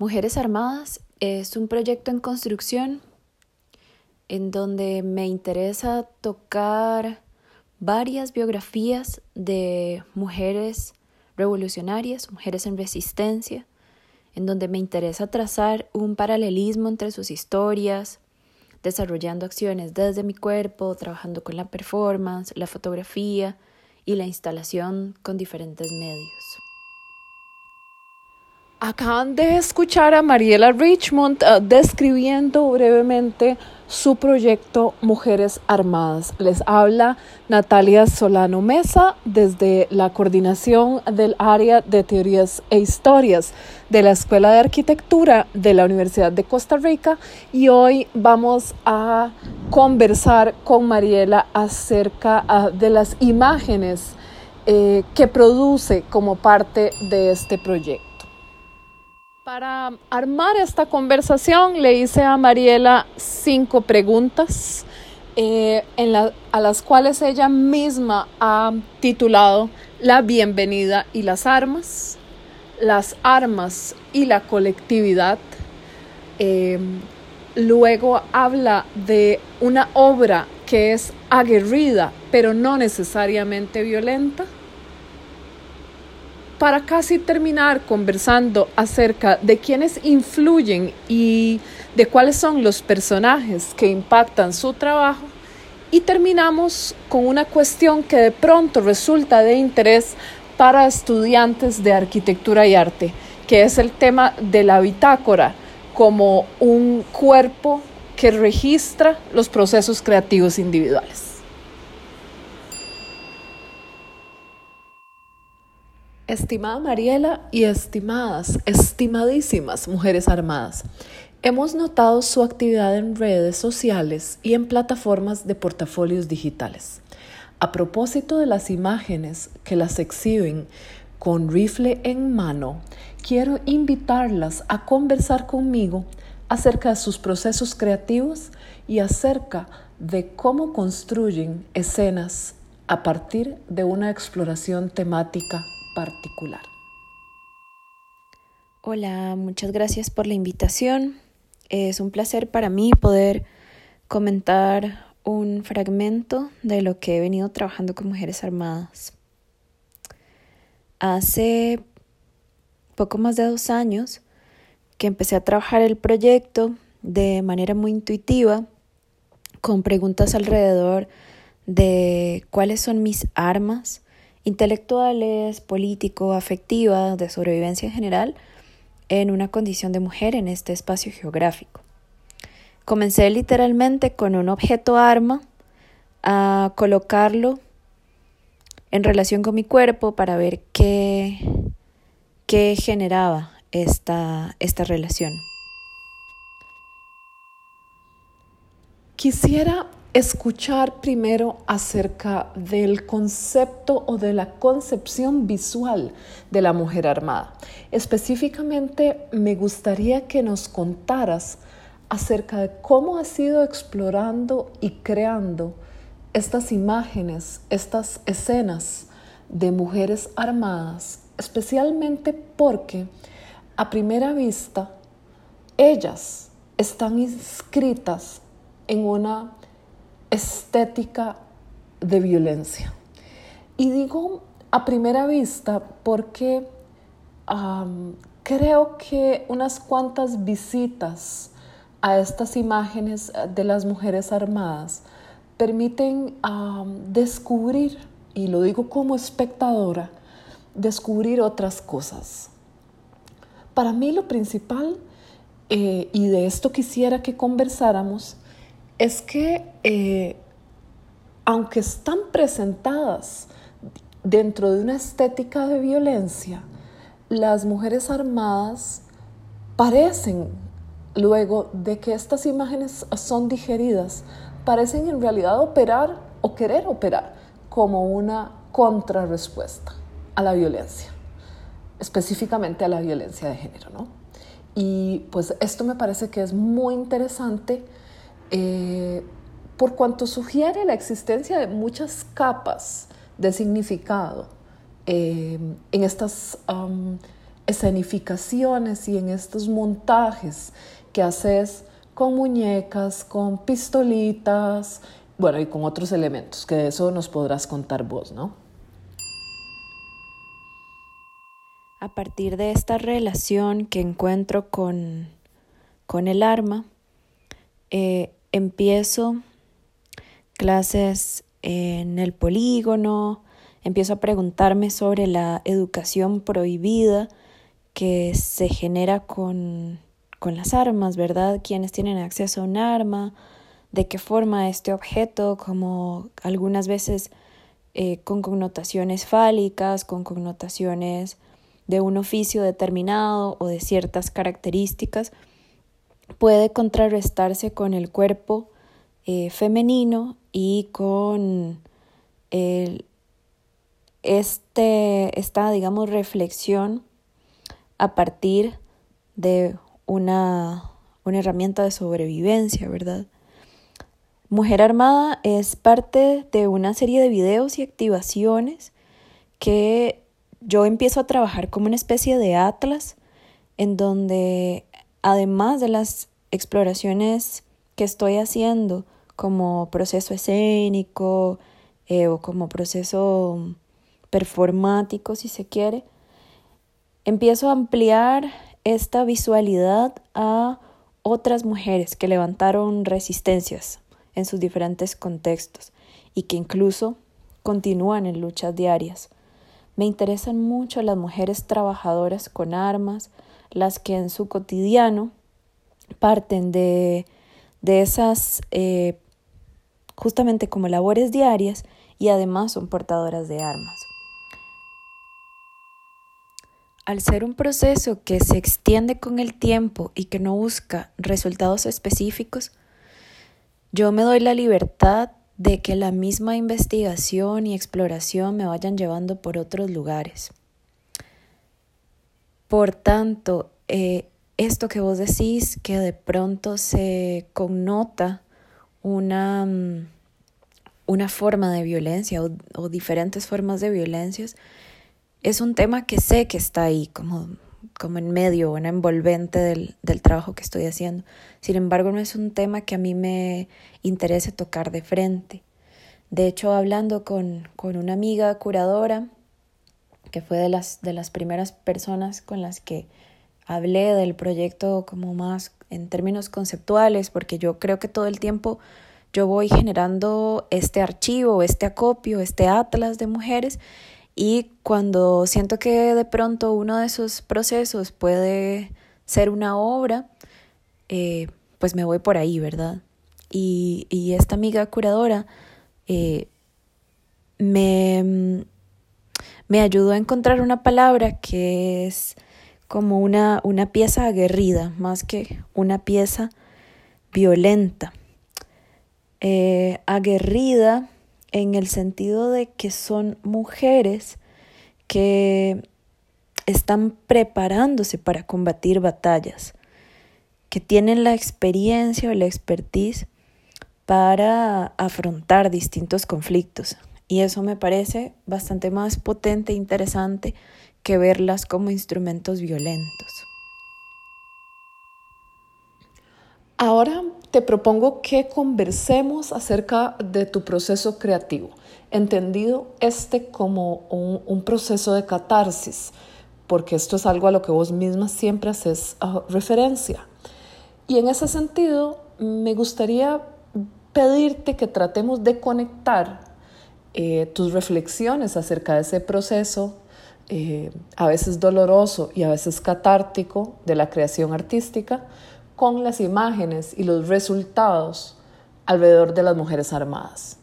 Mujeres Armadas es un proyecto en construcción en donde me interesa tocar varias biografías de mujeres revolucionarias, mujeres en resistencia, en donde me interesa trazar un paralelismo entre sus historias, desarrollando acciones desde mi cuerpo, trabajando con la performance, la fotografía y la instalación con diferentes medios. Acaban de escuchar a Mariela Richmond uh, describiendo brevemente su proyecto Mujeres Armadas. Les habla Natalia Solano Mesa desde la coordinación del área de teorías e historias de la Escuela de Arquitectura de la Universidad de Costa Rica y hoy vamos a conversar con Mariela acerca uh, de las imágenes eh, que produce como parte de este proyecto. Para armar esta conversación le hice a Mariela cinco preguntas eh, a las cuales ella misma ha titulado La bienvenida y las armas, las armas y la colectividad. Em, luego habla de una obra que es aguerrida, pero no necesariamente violenta para casi terminar conversando acerca de quiénes influyen y de cuáles son los personajes que impactan su trabajo. Y terminamos con una cuestión que de pronto resulta de interés para estudiantes de arquitectura y arte, que es el tema de la bitácora como un cuerpo que registra los procesos creativos individuales. Estimada Mariela y estimadas, estimadísimas mujeres armadas, hemos notado su actividad en redes sociales y en plataformas de portafolios digitales. A propósito de las imágenes que las exhiben con rifle en mano, quiero invitarlas a conversar conmigo acerca de sus procesos creativos y acerca de cómo construyen escenas a partir de una exploración temática particular. Hola, muchas gracias por la invitación. Es un placer para mí poder comentar un fragmento de lo que he venido trabajando con mujeres armadas. Hace poco más de dos años que empecé a trabajar el proyecto de manera muy intuitiva, con preguntas alrededor de cuáles son mis armas, intelectuales, político, afectiva, de sobrevivencia en general, en una condición de mujer en este espacio geográfico. Comencé literalmente con un objeto arma a colocarlo en relación con mi cuerpo para ver qué, qué generaba esta, esta relación. Quisiera escuchar primero acerca del concepto o de la concepción visual de la mujer armada. Específicamente me gustaría que nos contaras acerca de cómo has ido explorando y creando estas imágenes, estas escenas de mujeres armadas, especialmente porque a primera vista ellas están inscritas en una estética de violencia. Y digo a primera vista porque creo que unas cuantas visitas a estas imágenes de las mujeres armadas permiten descubrir, y lo digo como espectadora, descubrir otras cosas. Para mí lo principal, eh, y de esto quisiera que conversáramos, es que eh, aunque están presentadas dentro de una estética de violencia, las mujeres armadas parecen, luego de que estas imágenes son digeridas, parecen en realidad operar o querer operar como una contrarrespuesta a la violencia, específicamente a la violencia de género, ¿no? Y pues esto me parece que es muy interesante eh, por cuanto sugiere la existencia de muchas capas de significado eh, en estas escenificaciones y en estos montajes que haces con muñecas, con pistolitas, bueno, y con otros elementos, que de eso nos podrás contar vos, ¿no? A partir de esta relación que encuentro con, con el arma, eh, empiezo clases en el polígono, empiezo a preguntarme sobre la educación prohibida que se genera con, con las armas, ¿verdad? ¿Quiénes tienen acceso a un arma? ¿De qué forma este objeto? Como algunas veces eh, con connotaciones fálicas, con connotaciones de un oficio determinado o de ciertas características, puede contrarrestarse con el cuerpo eh, femenino y con el, este, esta, digamos, reflexión a partir de una, una herramienta de sobrevivencia, ¿verdad? Mujer Armada es parte de una serie de videos y activaciones que yo empiezo a trabajar como una especie de atlas en donde además de las exploraciones que estoy haciendo como proceso escénico eh, o como proceso performático, si se quiere, empiezo a ampliar esta visualidad a otras mujeres que levantaron resistencias en sus diferentes contextos y que incluso continúan en luchas diarias. Me interesan mucho las mujeres trabajadoras con armas, las que en su cotidiano parten de, de esas eh, justamente como labores diarias y además son portadoras de armas. Al ser un proceso que se extiende con el tiempo y que no busca resultados específicos, yo me doy la libertad de que la misma investigación y exploración me vayan llevando por otros lugares. Por tanto, eh, esto que vos decís, que de pronto se connota una, mm, una forma de violencia o, diferentes formas de violencias, es un tema que sé que está ahí, como, como en medio, una envolvente del, del, trabajo que estoy haciendo. Sin embargo, no es un tema que a mí me interese tocar de frente. De hecho, hablando con, con una amiga curadora, que fue de las, de las primeras personas con las que hablé del proyecto como más en términos conceptuales, porque yo creo que todo el tiempo yo voy generando este archivo, este acopio, este atlas de mujeres y cuando siento que de pronto uno de esos procesos puede ser una obra, eh, pues me voy por ahí, ¿verdad? Y, y esta amiga curadora eh, me, me ayudó a encontrar una palabra que es como una, una pieza aguerrida, más que una pieza violenta. Eh, aguerrida en el sentido de que son mujeres que están preparándose para combatir batallas, que tienen la experiencia o la expertise para afrontar distintos conflictos. Y eso me parece bastante más potente e interesante que verlas como instrumentos violentos. Ahora te propongo que conversemos acerca de tu proceso creativo, entendido este como un, proceso de catarsis, porque esto es algo a lo que vos misma siempre haces ah, referencia. Y en ese sentido, me gustaría pedirte que tratemos de conectar eh, tus reflexiones acerca de ese proceso, eh, a veces doloroso y a veces catártico de la creación artística, con las imágenes y los resultados alrededor de las mujeres armadas.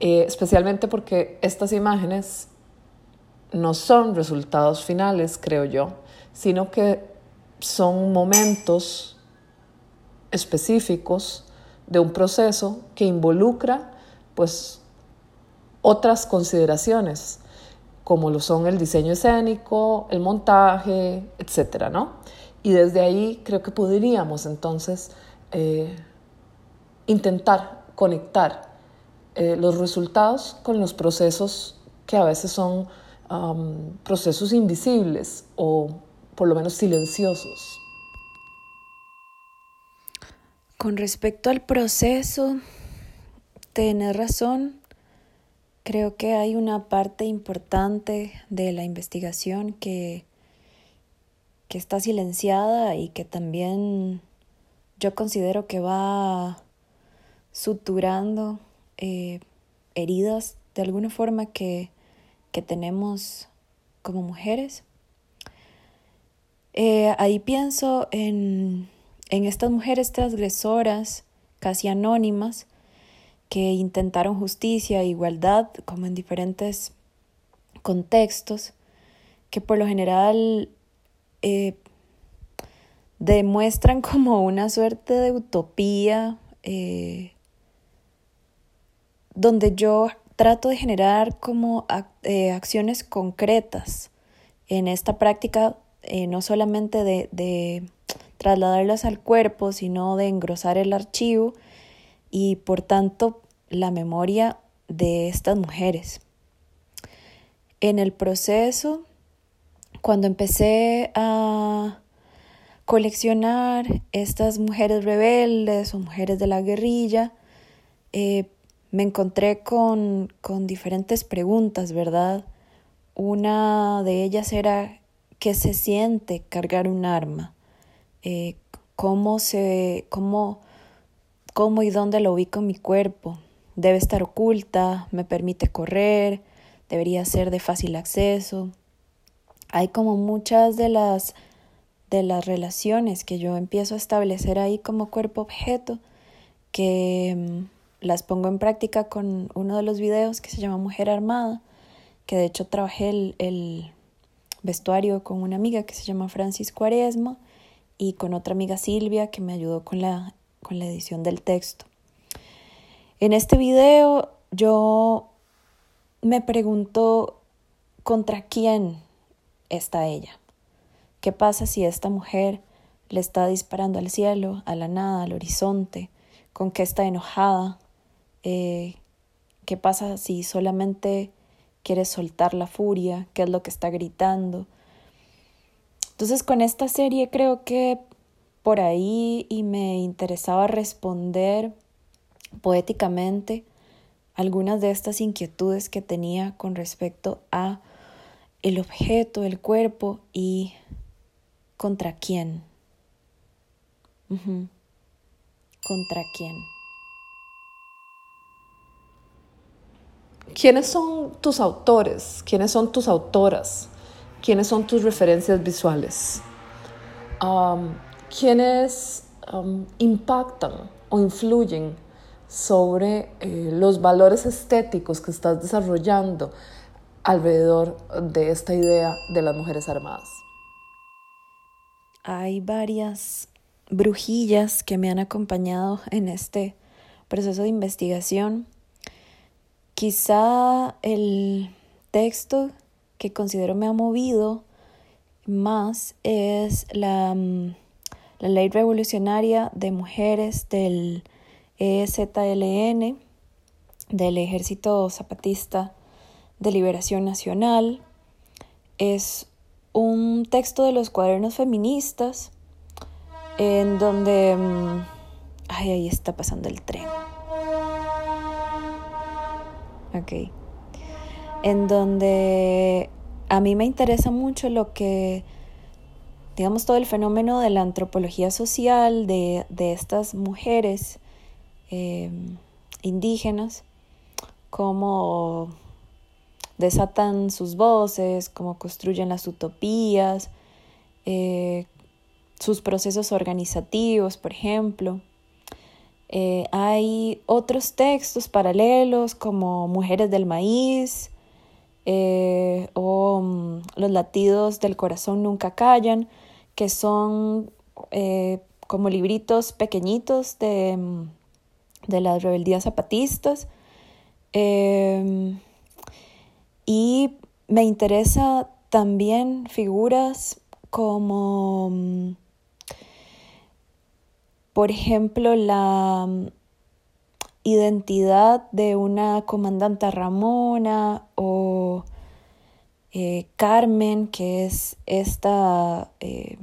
Eh, especialmente porque estas imágenes no son resultados finales, creo yo, sino que son momentos específicos de un proceso que involucra pues otras consideraciones como lo son el diseño escénico, el montaje, etcétera, ¿no? Y desde ahí creo que podríamos entonces eh, intentar conectar eh, los resultados con los procesos que a veces son procesos invisibles o por lo menos silenciosos. Con respecto al proceso, tenés razón. Creo que hay una parte importante de la investigación que, que está silenciada y que también yo considero que va suturando eh, heridas de alguna forma que, que tenemos como mujeres. Eh, ahí pienso en, en estas mujeres transgresoras, casi anónimas, que intentaron justicia e igualdad, como en diferentes contextos, que por lo general eh, demuestran como una suerte de utopía eh, donde yo trato de generar como eh, acciones concretas en esta práctica, no solamente de trasladarlas al cuerpo, sino de engrosar el archivo y por tanto la memoria de estas mujeres. En el proceso, cuando empecé a coleccionar estas mujeres rebeldes o mujeres de la guerrilla, eh, me encontré con, con diferentes preguntas, ¿verdad? Una de ellas era qué se siente cargar un arma, eh, cómo se, cómo, cómo y dónde lo ubico en mi cuerpo. Debe estar oculta, me permite correr, debería ser de fácil acceso. Hay como muchas de las de las relaciones que yo empiezo a establecer ahí como cuerpo objeto que mm, las pongo en práctica con uno de los videos que se llama Mujer Armada, que de hecho trabajé el, vestuario con una amiga que se llama Francis Cuaresma y con otra amiga Silvia que me ayudó con la, con la edición del texto. En este video yo me pregunto contra quién está ella. ¿Qué pasa si esta mujer le está disparando al cielo, a la nada, al horizonte? ¿Con qué está enojada? Eh, ¿Qué pasa si solamente quiere soltar la furia? ¿Qué es lo que está gritando? Entonces con esta serie creo que por ahí y me interesaba responder poéticamente algunas de estas inquietudes que tenía con respecto a el objeto, el cuerpo y contra quién. ¿Contra quién? ¿Quiénes son tus autores? ¿Quiénes son tus autoras? ¿Quiénes son tus referencias visuales? ¿Quiénes impactan o influyen sobre eh, los valores estéticos que estás desarrollando alrededor de esta idea de las mujeres armadas? Hay varias brujillas que me han acompañado en este proceso de investigación Quizá el texto que considero me ha movido más es la, mm, la ley revolucionaria de mujeres del EZLN, del Ejército Zapatista de Liberación Nacional. Es un texto de los cuadernos feministas en donde... Mm, ay, ahí está pasando el tren. Ok. En donde a mí me interesa mucho lo que, digamos, todo el fenómeno de la antropología social de, estas mujeres em, indígenas, cómo desatan sus voces, cómo construyen las utopías, eh, sus procesos organizativos, por ejemplo. Eh, hay otros textos paralelos como Mujeres del Maíz eh, o mm, Los latidos del corazón nunca callan, que son eh, como libritos pequeñitos de, de las rebeldías zapatistas. Em, y me interesa también figuras como mm, por ejemplo, la mm, identidad de una comandante Ramona o eh, Carmen, que es esta eh,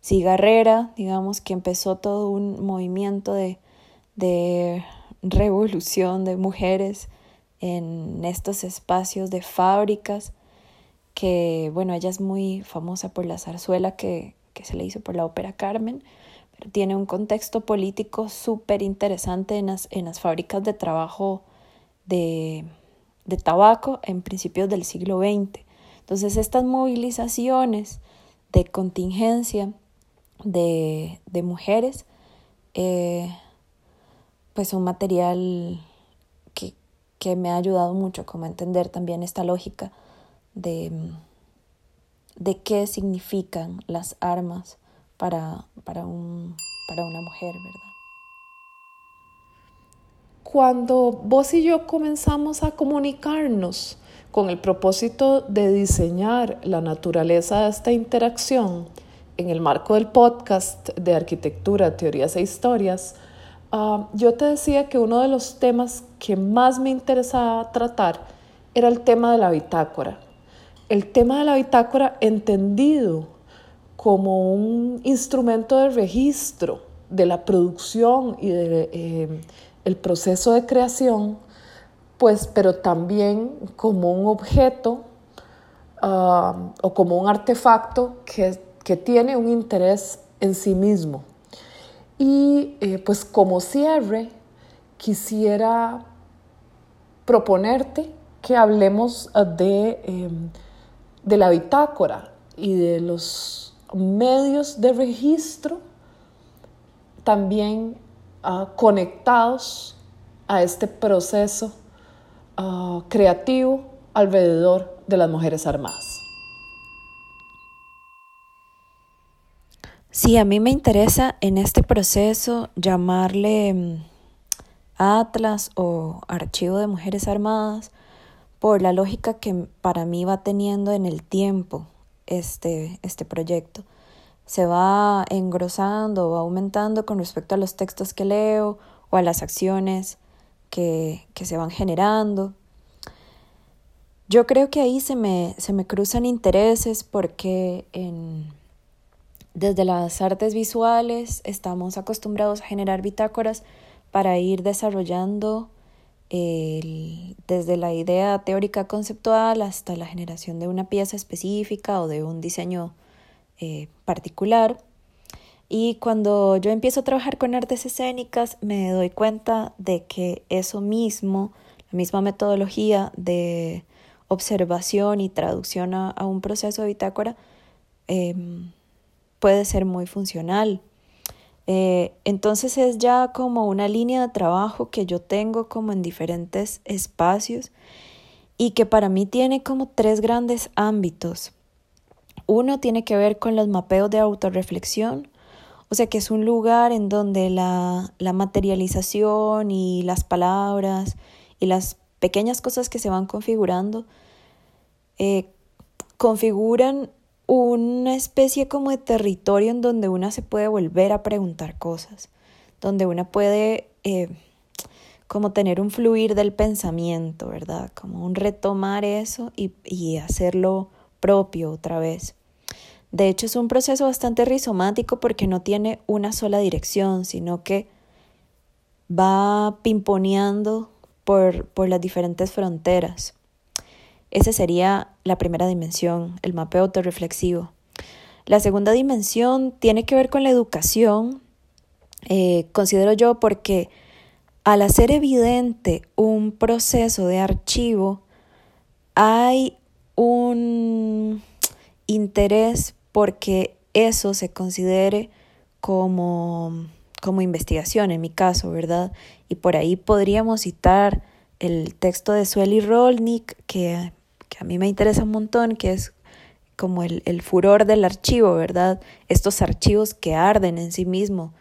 cigarrera, digamos, que empezó todo un movimiento de, de revolución de mujeres en estos espacios de fábricas, que bueno, ella es muy famosa por la zarzuela que, que se le hizo por la ópera Carmen, pero tiene un contexto político súper interesante en las, en las fábricas de trabajo de, de tabaco en principios del siglo XX. Entonces estas movilizaciones de contingencia de, de mujeres eh, pues un material que, que, me ha ayudado mucho como a entender también esta lógica de, de qué significan las armas para, para, un, para una mujer, ¿verdad? Cuando vos y yo comenzamos a comunicarnos con el propósito de diseñar la naturaleza de esta interacción en el marco del podcast de arquitectura, teorías e historias, ah, yo te decía que uno de los temas que más me interesaba tratar era el tema de la bitácora. El tema de la bitácora entendido como un instrumento de registro de la producción y de, eh, proceso de creación, pues, pero también como un objeto uh, o como un artefacto que, que, tiene un interés en sí mismo. Y eh, pues como cierre, quisiera proponerte que hablemos de, eh, de la bitácora y de los medios de registro también uh, conectados a este proceso uh, creativo alrededor de las mujeres armadas. Sí, a mí me interesa en este proceso llamarle mm, Atlas o Archivo de Mujeres Armadas por la lógica que para mí va teniendo en el tiempo este, este proyecto. Se va engrosando, va aumentando con respecto a los textos que leo o a las acciones que, que se van generando. Yo creo que ahí se me, se me cruzan intereses porque en, desde las artes visuales estamos acostumbrados a generar bitácoras para ir desarrollando desde la idea teórica conceptual hasta la generación de una pieza específica o de un diseño eh, particular. Y cuando yo empiezo a trabajar con artes escénicas, me doy cuenta de que eso mismo, la misma metodología de observación y traducción a, un proceso de bitácora, em, puede ser muy funcional. Eh, entonces es ya como una línea de trabajo que yo tengo como en diferentes espacios y que para mí tiene como tres grandes ámbitos. Uno tiene que ver con los mapeos de autorreflexión, o sea que es un lugar en donde la, la materialización y las palabras y las pequeñas cosas que se van configurando eh, configuran una especie como de territorio en donde una se puede volver a preguntar cosas, donde una puede eh, como tener un fluir del pensamiento, ¿verdad? Como un retomar eso y, y hacerlo propio otra vez. De hecho, es un proceso bastante rizomático porque no tiene una sola dirección, sino que va pimponeando por, por las diferentes fronteras. Esa sería la primera dimensión, el mapeo autorreflexivo. La segunda dimensión tiene que ver con la educación, eh, considero yo, porque al hacer evidente un proceso de archivo, hay un interés porque eso se considere como, como investigación, en mi caso, ¿verdad? Y por ahí podríamos citar el texto de Sueli Rolnik, que que a mí me interesa un montón, que es como el, el furor del archivo, ¿verdad? Estos archivos que arden en sí mismo,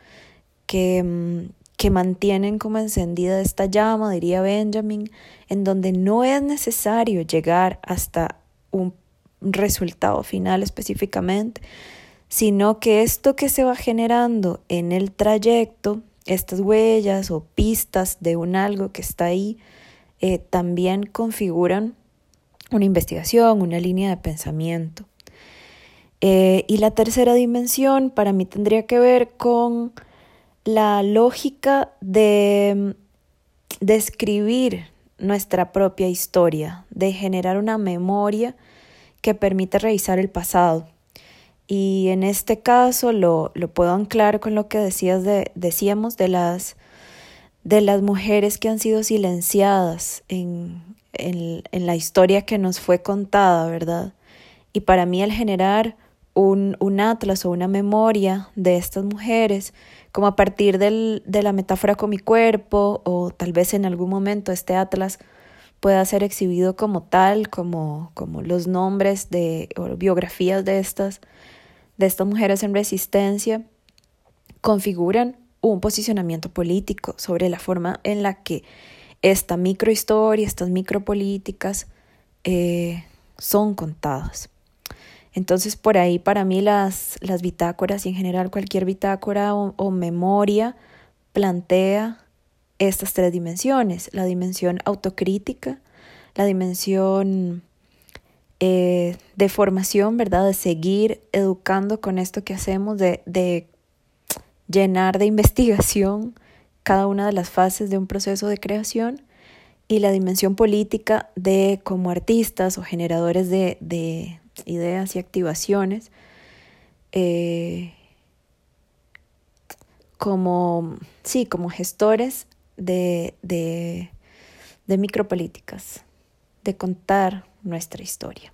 que, que mantienen como encendida esta llama, diría Benjamin, en donde no es necesario llegar hasta un resultado final específicamente, sino que esto que se va generando en el trayecto, estas huellas o pistas de un algo que está ahí, eh, también configuran una investigación, una línea de pensamiento. Eh, y la tercera dimensión para mí tendría que ver con la lógica de describir nuestra propia historia, de generar una memoria que permite revisar el pasado. Y en este caso lo, lo puedo anclar con lo que decías de, decíamos de las, de las mujeres que han sido silenciadas en, en, en la historia que nos fue contada, ¿verdad? Y para mí el generar un, un, atlas o una memoria de estas mujeres, como a partir del, de la metáfora con mi cuerpo, o tal vez en algún momento este atlas pueda ser exhibido como tal, como, como los nombres de, o biografías de estas, de estas mujeres en resistencia, configuran un posicionamiento político sobre la forma en la que esta microhistoria, estas micropolíticas eh, son contadas. Entonces, por ahí para mí las, las bitácoras y en general cualquier bitácora o, memoria plantea estas tres dimensiones, la dimensión autocrítica, la dimensión eh, de formación, ¿verdad? De seguir educando con esto que hacemos, de, de llenar de investigación cada una de las fases de un proceso de creación y la dimensión política de como artistas o generadores de, de, ideas y activaciones eh, como, sí, como gestores de, de, de micropolíticas, de contar nuestra historia.